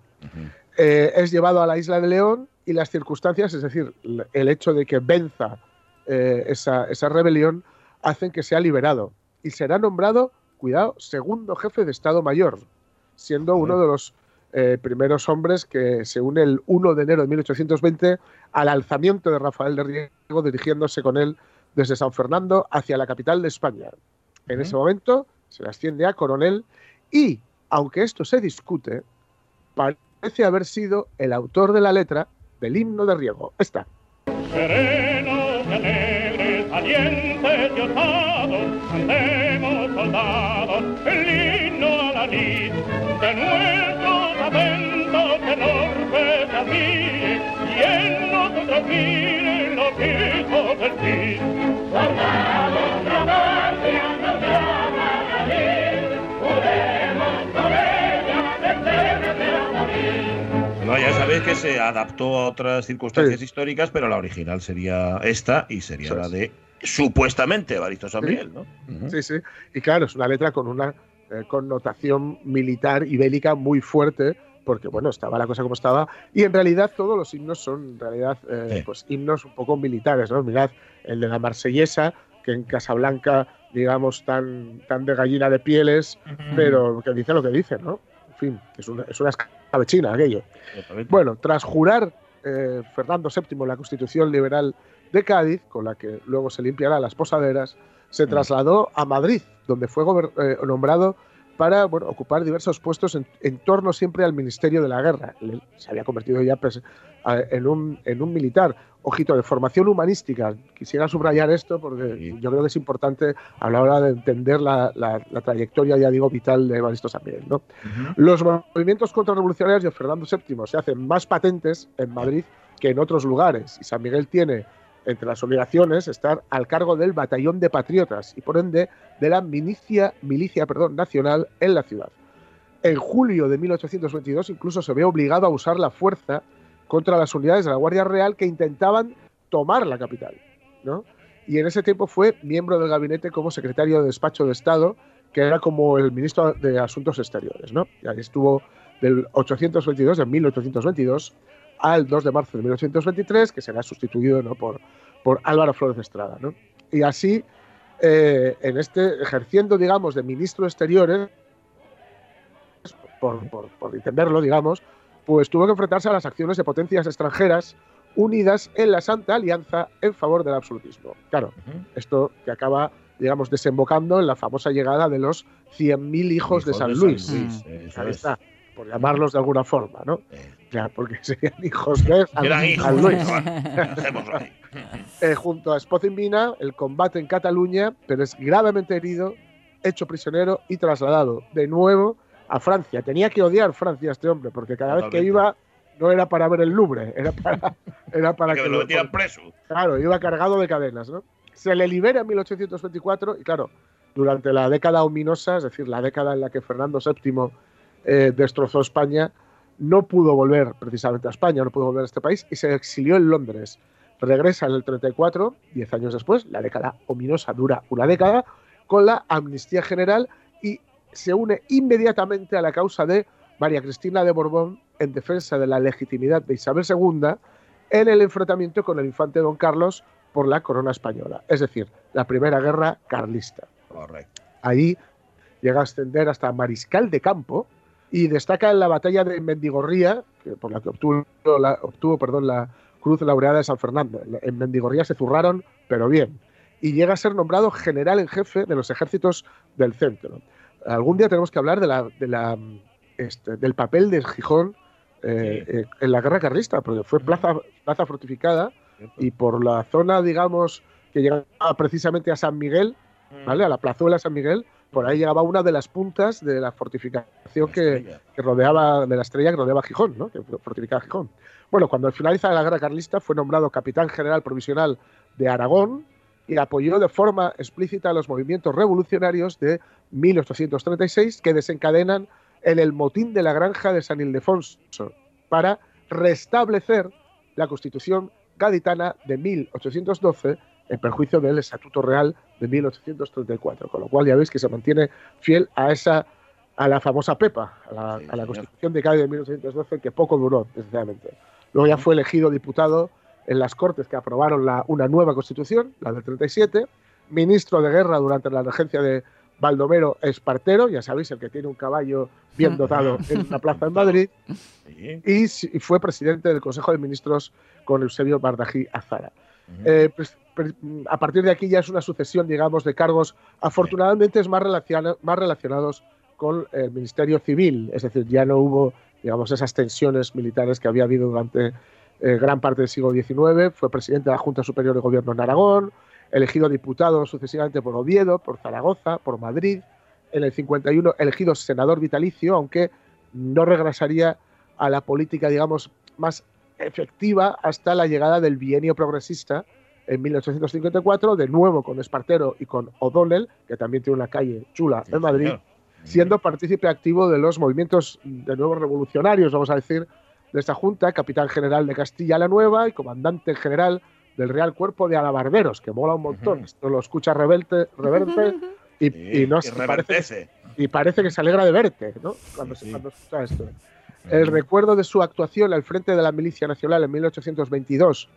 Eh, es llevado a la isla de León y las circunstancias, es decir, el hecho de que venza eh, esa, esa rebelión, hacen que sea liberado. Y será nombrado, cuidado, segundo jefe de Estado Mayor, siendo uno de los eh, primeros hombres que se une el 1 de enero de 1820 al alzamiento de Rafael de Riego, dirigiéndose con él desde San Fernando hacia la capital de España. En ese momento se le asciende a coronel y, aunque esto se discute, parece haber sido el autor de la letra del himno de Riego. Alegres, valientes y osados, cantemos soldados el himno a la lid de nuestros atentos enormes amigos y en nosotros miren los hijos del Cid. Soldados, la patria nos llama a la lid, juremos por ella vencer a morir. No, ya sabéis que se adaptó a otras circunstancias históricas, pero la original sería esta y sería Eso la de supuestamente Evaristo San Sí. Miguel, ¿no? Sí, sí. Y claro, es una letra con una eh, connotación militar y bélica muy fuerte, porque bueno, estaba la cosa como estaba. Y en realidad todos los himnos son en realidad eh, Sí. pues himnos un poco militares, ¿no? Mirad, el de la Marsellesa, que en Casablanca, digamos, tan, tan de gallina de pieles, pero que dice lo que dice, ¿no? En fin, es una, es una escabechina aquello. Bueno, tras jurar eh, Fernando VII la Constitución Liberal de Cádiz, con la que luego se limpiará las posaderas, se Mm. trasladó a Madrid, donde fue eh, nombrado para bueno, ocupar diversos puestos en, en torno siempre al Ministerio de la Guerra. Se había convertido ya pues, en, un, en un militar. Ojito, de formación humanística. Quisiera subrayar esto porque Sí. yo creo que es importante a la hora de entender la, la- la trayectoria, ya digo, vital de Evaristo San Miguel. Los movimientos contrarrevolucionarios de Fernando VII se hacen más patentes en Madrid que en otros lugares y San Miguel tiene entre las obligaciones estar al cargo del batallón de patriotas y por ende de la milicia, milicia perdón, nacional en la ciudad. En julio de 1822 incluso se ve obligado a usar la fuerza contra las unidades de la Guardia Real que intentaban tomar la capital. ¿no? Y en ese tiempo fue miembro del gabinete como secretario de despacho de Estado que era como el ministro de Asuntos Exteriores, ¿no? Y ahí estuvo del 822, de 1822, al 2 de marzo de 1823, que será sustituido ¿no? por, por Álvaro Flores Estrada, ¿no? Y así, eh, en este, ejerciendo, digamos, de ministro de Exteriores, por, por, por entenderlo, digamos, pues tuvo que enfrentarse a las acciones de potencias extranjeras unidas en la Santa Alianza en favor del absolutismo. Claro, esto que acaba, digamos, desembocando en la famosa llegada de los 100.000 hijos, de San Luis. eso Ahí es. Por llamarlos de alguna forma, ¿no? Eh, Ya, porque [laughs] serían hijos de hijos. Luis. [laughs] Eh, junto a Spocinvina, el combate en Cataluña, pero es gravemente herido, hecho prisionero y trasladado de nuevo a Francia. Tenía que odiar Francia este hombre, porque cada vez que iba no era para ver el Louvre, era para, era para Que que, lo metieran preso. Claro, iba cargado de cadenas, ¿no? Se le libera en 1824 y claro, durante la década ominosa, es decir, la década en la que Fernando VII eh, destrozó España, no pudo volver precisamente a España, no pudo volver a este país y se exilió en Londres. Regresa en el 34, 10 años después, la década ominosa dura una década, con la amnistía general y se une inmediatamente a la causa de María Cristina de Borbón en defensa de la legitimidad de Isabel II en el enfrentamiento con el infante don Carlos por la corona española, es decir, la primera guerra carlista. Correcto. Ahí llega a ascender hasta mariscal de campo y destaca en la batalla de Mendigorría, que por la que obtuvo, la, obtuvo perdón, la Cruz Laureada de San Fernando. En Mendigorría se zurraron, pero bien. Y llega a ser nombrado general en jefe de los ejércitos del centro. Algún día tenemos que hablar de la, de la, este, del papel de Gijón eh, eh, en la guerra carlista, porque fue plaza, plaza fortificada y por la zona, digamos, que llegaba precisamente a San Miguel, ¿vale? A la plazuela San Miguel, por ahí llegaba una de las puntas de la fortificación que, rodeaba, de la estrella que rodeaba Gijón, ¿no? que fortificaba Gijón. Bueno, cuando finaliza la guerra carlista fue nombrado capitán general provisional de Aragón y apoyó de forma explícita los movimientos revolucionarios de 1836 que desencadenan en el motín de la granja de San Ildefonso para restablecer la constitución gaditana de 1812 en perjuicio del Estatuto Real de 1834, con lo cual ya veis que se mantiene fiel a esa a la famosa Pepa, a la, Sí, a la. Constitución de Cádiz de 1812, que poco duró, desgraciadamente. Luego ya fue elegido diputado en las Cortes que aprobaron la, una nueva Constitución, la del 37, ministro de Guerra durante la regencia de Baldomero Espartero, ya sabéis, el que tiene un caballo bien dotado en una plaza en Madrid, y, fue presidente del Consejo de Ministros con Eusebio Bardají Azara. Eh, pues, a partir de aquí ya es una sucesión, digamos, de cargos, afortunadamente es más, relaciona- más relacionados con el Ministerio Civil, es decir, ya no hubo, digamos, esas tensiones militares que había habido durante eh, gran parte del siglo XIX, fue presidente de la Junta Superior de Gobierno en Aragón, elegido diputado sucesivamente por Oviedo, por Zaragoza, por Madrid, en el 51 elegido senador vitalicio, aunque no regresaría a la política, digamos, más efectiva hasta la llegada del bienio progresista en 1854, de nuevo con Espartero y con O'Donnell, que también tiene una calle chula Sí, en Madrid, señor. siendo partícipe activo de los movimientos de nuevos revolucionarios, vamos a decir, de esta junta, capitán general de Castilla la Nueva y comandante general del Real Cuerpo de Alabarderos, que mola un montón. Ujú. Esto lo escucha Reverte, Reverte [laughs] y, Sí, y no sé, parece, y parece que se alegra de verte, ¿no? Cuando, Sí, se- sí. cuando escucha esto. El recuerdo de su actuación al frente de la Milicia Nacional en 1822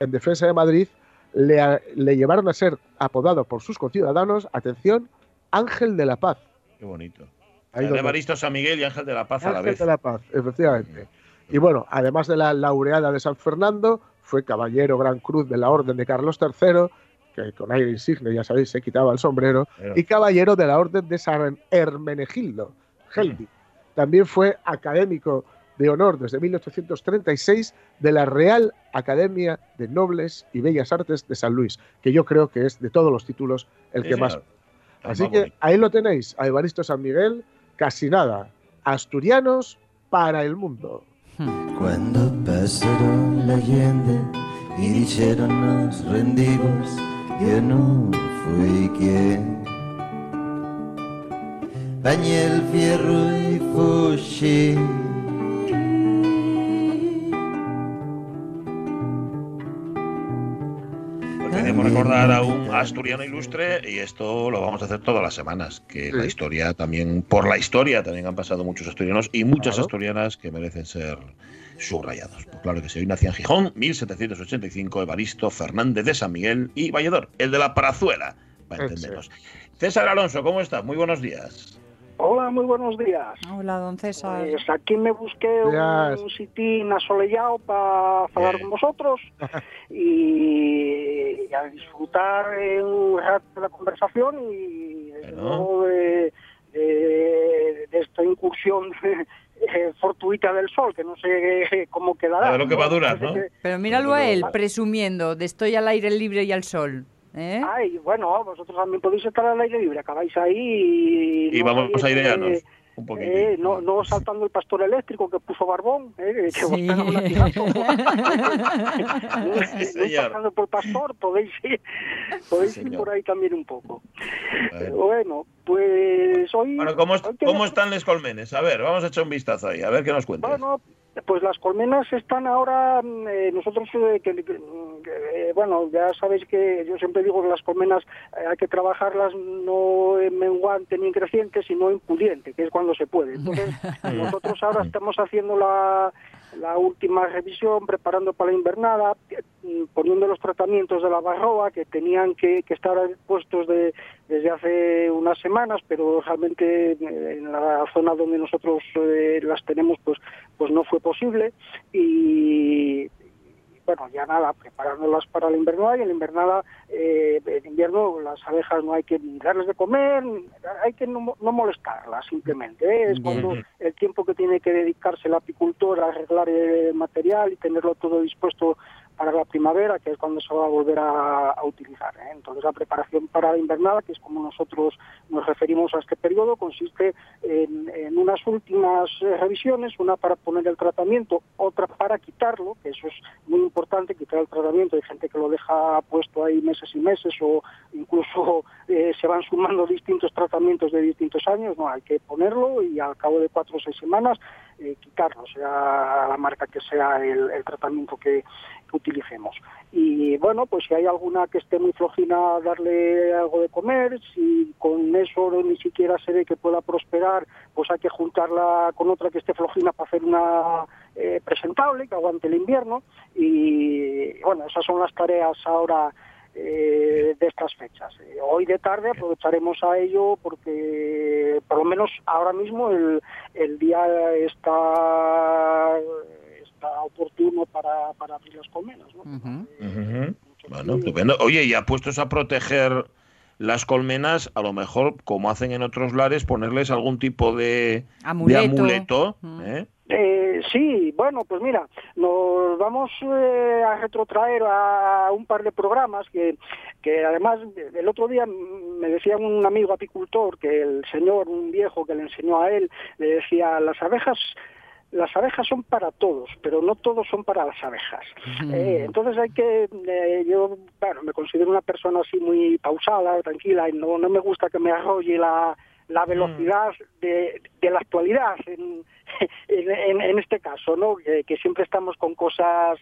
en defensa de Madrid le, a- le llevaron a ser apodado por sus conciudadanos, atención, Ángel de la Paz. Qué bonito. Ahí San donde- Evaristo, San Miguel y Ángel de la Paz a la Ángel vez. de la Paz, efectivamente. Y bueno, además de la laureada de San Fernando, fue caballero Gran Cruz de la Orden de Carlos III, que con aire insigne, ya sabéis, se quitaba el sombrero, y caballero de la Orden de San Hermenegildo, Heldi. También fue académico de honor desde 1836 de la Real Academia de Nobles y Bellas Artes de San Luis, que yo creo que es de todos los títulos el Sí, que más Así que bonito. ahí lo tenéis, a Evaristo San Miguel, casi nada. Asturianos para el mundo. Cuando pasaron la gente y dijeron nos rendimos, yo no fui quien. Bañé el fierro y. queremos recordar a un asturiano ilustre y esto lo vamos a hacer todas las semanas, que Sí. la historia también, por la historia también han pasado muchos asturianos y muchas Claro. asturianas que merecen ser subrayados. Pues claro que sí, hoy nacía en Gijón, 1785, Evaristo Fernández de San Miguel y Valledor, el de la Parazuela, para entendernos. César Alonso, ¿cómo estás? Muy buenos días. Hola, muy buenos días. Hola, don César. Pues aquí me busqué Días. un sitio asoleado para hablar con vosotros [laughs] y, y a disfrutar eh, un rato de la conversación y Bueno. luego de, de- de esta incursión [laughs] eh, fortuita del sol, que no sé cómo quedará. A ver lo que va a durar, ¿no? Pero míralo a él, presumiendo de estoy al aire libre y al sol. ¿Eh? Ay, bueno, vosotros también podéis estar al aire libre, acabáis ahí y, Y no vamos a airearnos eh, un poquito. Eh, no, no saltando el pastor eléctrico que puso Barbón, eh, que Sí. un latigazo. [laughs] [laughs] Sí, no por pastor, podéis ir, podéis ir por ahí también un poco. Bueno. Pues hoy... Bueno, ¿cómo, est- hoy quería- ¿cómo están los colmenes? A ver, vamos a echar un vistazo ahí, a ver qué nos cuentas. Bueno, pues las colmenas están ahora, mm, eh, nosotros, eh, que, eh, bueno, ya sabéis que yo siempre digo que las colmenas eh, hay que trabajarlas no en menguante ni en creciente, sino en pudiente, que es cuando se puede. Entonces, [laughs] nosotros ahora estamos haciendo la, la última revisión, preparando para la invernada, mm, poniendo los tratamientos de la barroa que tenían que, que estar puestos de, desde hace unas semanas, pero realmente eh, en la zona donde nosotros eh, las tenemos, pues, pues no fue posible. Y, bueno, ya nada, preparándolas para la invernada y en la invernada, eh, en invierno las abejas no hay que darles de comer, hay que no, no molestarlas simplemente. ¿eh? Es cuando el tiempo que tiene que dedicarse el apicultor a arreglar el material y tenerlo todo dispuesto para la primavera, que es cuando se va a volver a, utilizar. ¿eh? Entonces la preparación para la invernada, que es como nosotros nos referimos a este periodo, consiste en, unas últimas eh, revisiones, una para poner el tratamiento, otra para quitarlo, que eso es muy importante, quitar el tratamiento. Hay gente que lo deja puesto ahí meses y meses o incluso [laughs] eh, se van sumando distintos tratamientos de distintos años. No, hay que ponerlo y al cabo de cuatro o seis semanas eh, quitarlo, sea la marca que sea el, el tratamiento que, que utilicemos. Y bueno, pues si hay alguna que esté muy flojina, darle algo de comer. Si con eso ni siquiera se ve que pueda prosperar, pues hay que juntarla con otra que esté flojina para hacer una eh, presentable, que aguante el invierno. Y bueno, esas son las tareas ahora eh, de estas fechas. Eh, hoy de tarde aprovecharemos a ello porque por lo menos ahora mismo el, el día está está oportuno para, para abrir las colmenas. ¿no? Ujú. Bueno, estupendo. Oye, ya puestos a proteger las colmenas, a lo mejor, como hacen en otros lares, ponerles algún tipo de Amuleto. de amuleto ¿eh? Eh, sí, bueno, pues mira, nos vamos eh, a retrotraer a un par de programas que, que además el otro día me decía un amigo apicultor que el señor, un viejo que le enseñó a él, le decía, las abejas las abejas son para todos, pero no todos son para las abejas. Eh, entonces hay que, eh, yo, bueno, me considero una persona así muy pausada, tranquila, y no, no me gusta que me arrolle la, la velocidad de, de la actualidad en, [laughs] en, en- en este caso, ¿no? Que, que siempre estamos con cosas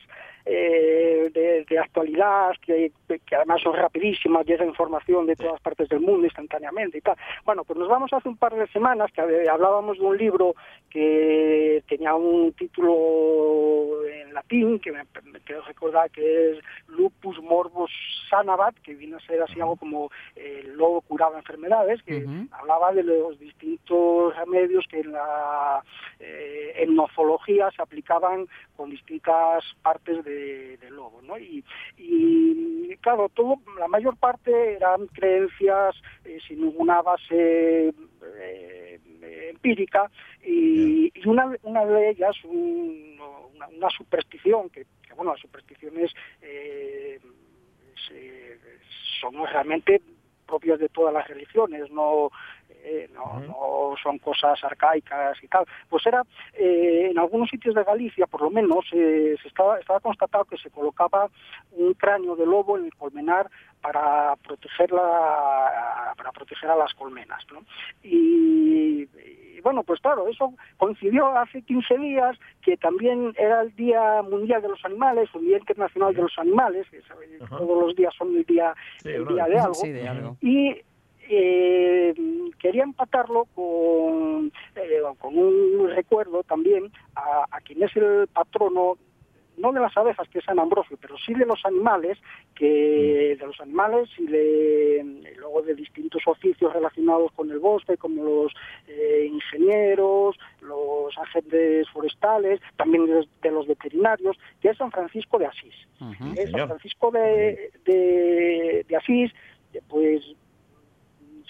eh, de, de actualidad, que, que además son rapidísimas, llega información de todas partes del mundo instantáneamente y tal. Bueno, pues nos vamos hace un par de semanas que hablábamos de un libro que tenía un título en latín, que me, me quiero recordar que es Lupus Morbus Sanabat, que viene a ser así algo como eh, el lobo curaba enfermedades, que hablaba de los distintos remedios que en la eh, se aplicaban con distintas partes de- del lobo, ¿no? Y, y, claro, todo, la mayor parte eran creencias eh, sin ninguna base eh, empírica y, y una, una de ellas, un- una, una superstición, que, que, bueno, las supersticiones eh, se- son realmente propias de todas las religiones, no, eh, no, no son cosas arcaicas y tal. Pues era, eh, en algunos sitios de Galicia, por lo menos, eh, se estaba, estaba constatado que se colocaba un cráneo de lobo en el colmenar para proteger, la, para proteger a las colmenas. ¿no? Y, y bueno, pues claro, eso coincidió hace 15 días que también era el Día Mundial de los Animales, el Día Internacional de los Animales, que sabéis, todos los días son el día, el día de algo. Sí, de algo. Y eh, quería empatarlo con, eh, con un recuerdo también a, a quien es el patrono no de las abejas, que es San Ambrosio, pero sí de los animales, que de los animales y de y luego de distintos oficios relacionados con el bosque, como los eh, ingenieros, los agentes forestales, también de, de los veterinarios, que es San Francisco de Asís. San Francisco de, de, de Asís, pues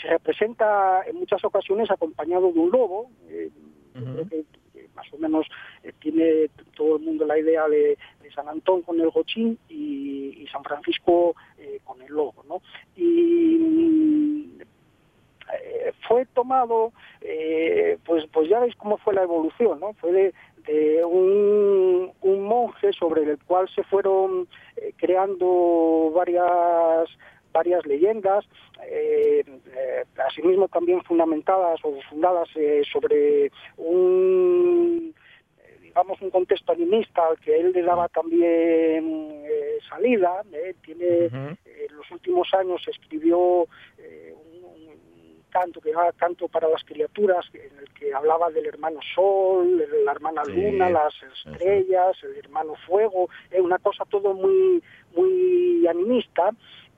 se representa en muchas ocasiones acompañado de un lobo. eh, más o menos eh, tiene todo el mundo la idea de, San Antón con el gochín y, San Francisco eh, con el lobo, ¿no? Y eh, fue tomado, pues, pues ya veis cómo fue la evolución, ¿no? Fue de, un, un monje sobre el cual se fueron creando varias varias leyendas, eh, eh, asimismo también fundamentadas o fundadas eh, sobre un eh, digamos un contexto animista al que él le daba también eh, salida. eh, tiene en los últimos años escribió eh, un, un canto que era canto para las criaturas en el que hablaba del hermano sol, la hermana Sí, luna, las estrellas, el hermano fuego, eh, una cosa todo muy muy animista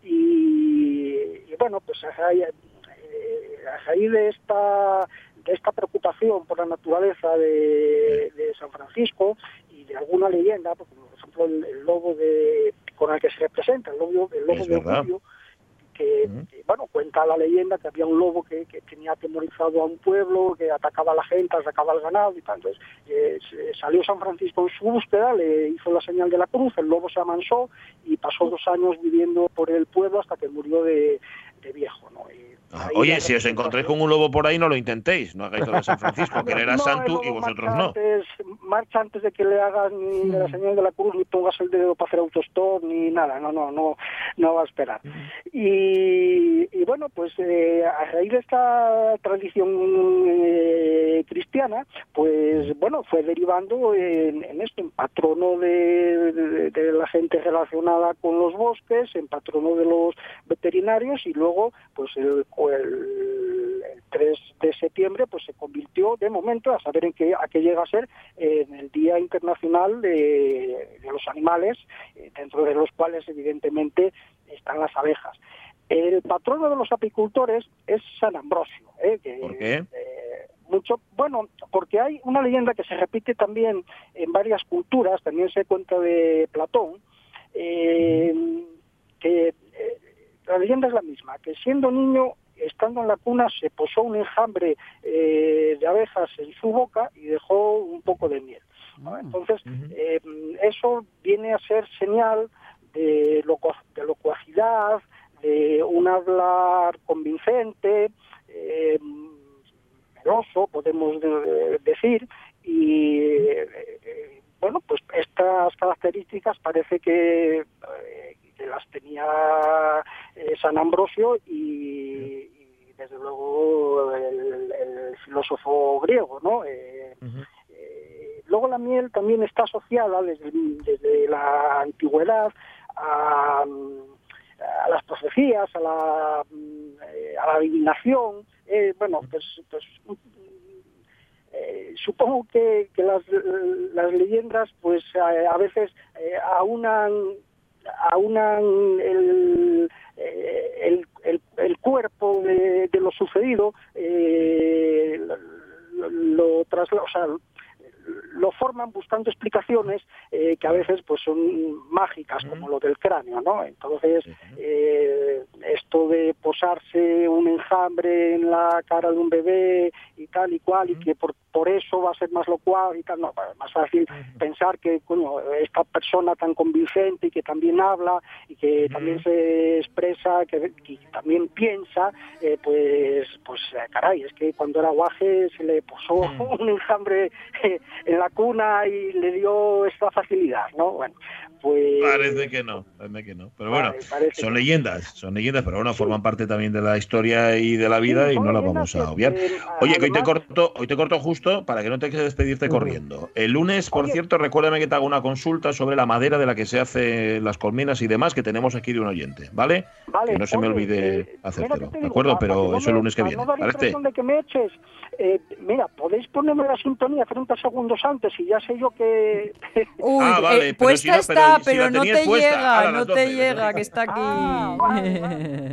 y, y bueno pues a raíz, eh, a raíz de esta de esta preocupación por la naturaleza de, de San Francisco y de alguna leyenda, pues, como por ejemplo el, el lobo de con el que se representa, el lobo, el lobo de que, que, bueno, cuenta la leyenda que había un lobo que, que tenía atemorizado a un pueblo, que atacaba a la gente, atacaba al ganado y tal. Entonces eh, se- salió San Francisco en su búsqueda, le hizo la señal de la cruz, el lobo se amansó y pasó dos años viviendo por el pueblo hasta que murió de, de viejo, ¿no? Y Oye, si os encontréis con un lobo por ahí, no lo intentéis. No hagáis lo de San Francisco, [laughs] que él era No, santo y vosotros no. Antes, marcha antes de que le hagas ni la señal de la cruz, ni pongas el dedo para hacer autostop, ni nada. No, no, no, no va a esperar. Y, y bueno, pues eh, a raíz de esta tradición eh, cristiana, pues bueno, fue derivando en, en esto, en patrono de, de- de la gente relacionada con los bosques, en patrono de los veterinarios y luego, pues el, el, el 3 de septiembre, pues se convirtió de momento, a saber en qué, a qué llega a ser, en el Día Internacional de, de los Animales, eh, dentro de los cuales evidentemente están las abejas. El patrono de los apicultores es San Ambrosio, ¿eh? que, ¿Por qué? eh, mucho, bueno, porque hay una leyenda que se repite también en varias culturas, también se cuenta de Platón, eh, que la leyenda es la misma, que siendo niño, estando en la cuna, se posó un enjambre eh, de abejas en su boca y dejó un poco de miel. ¿no? Entonces, eh, eso viene a ser señal de, locu- de locuacidad, de un hablar convincente, eh, meloso, podemos de- decir, y eh, eh, bueno, pues estas características parece que, eh, las tenía eh, San Ambrosio y, y, desde luego el, el filósofo griego, ¿no? Eh, eh, luego la miel también está asociada desde, desde la antigüedad a, a las profecías, a la, eh, a la adivinación. Eh, bueno, pues, pues eh, supongo que, que las, las leyendas pues a, a veces eh, aunan aunan el, eh, el, el, el cuerpo de, de lo sucedido eh, lo, lo trasla- o sea, lo forman buscando explicaciones eh, que a veces pues son mágicas como lo del cráneo no entonces eh, esto de posarse un enjambre en la cara de un bebé y tal y cual y que por por eso va a ser más locuaz y tal no más fácil pensar que coño esta persona tan convincente y que también habla y que también se expresa que, que también piensa eh, pues pues eh, caray es que cuando era guaje se le posó [laughs] un enjambre eh, en la cuna y le dio esta facilidad no bueno pues Parece que no, parece que no. Pero bueno, Vale, son que- leyendas, son leyendas, pero bueno, forman parte también de la historia y de la vida Sí, y no las vamos a obviar. Oye, que hoy te corto, hoy te corto justo para que no tengas que despedirte corriendo. El lunes, por Oye. cierto, recuérdame que te hago una consulta sobre la madera de la que se hace las colmenas y demás que tenemos aquí de un oyente, ¿vale? Vale, que no se me olvide eh, hacértelo, te ¿de acuerdo? para Pero no eso el lunes que viene, No. Este? de que me eches, eh, mira, podéis ponerme la sintonía 30 segundos antes y ya sé yo que... [laughs] Uy, Ah, vale, eh, pero puesta si no- pero está, si pero, no te puesta, llega, no te 12, llega, que está aquí. Ah, vale, vale. [laughs]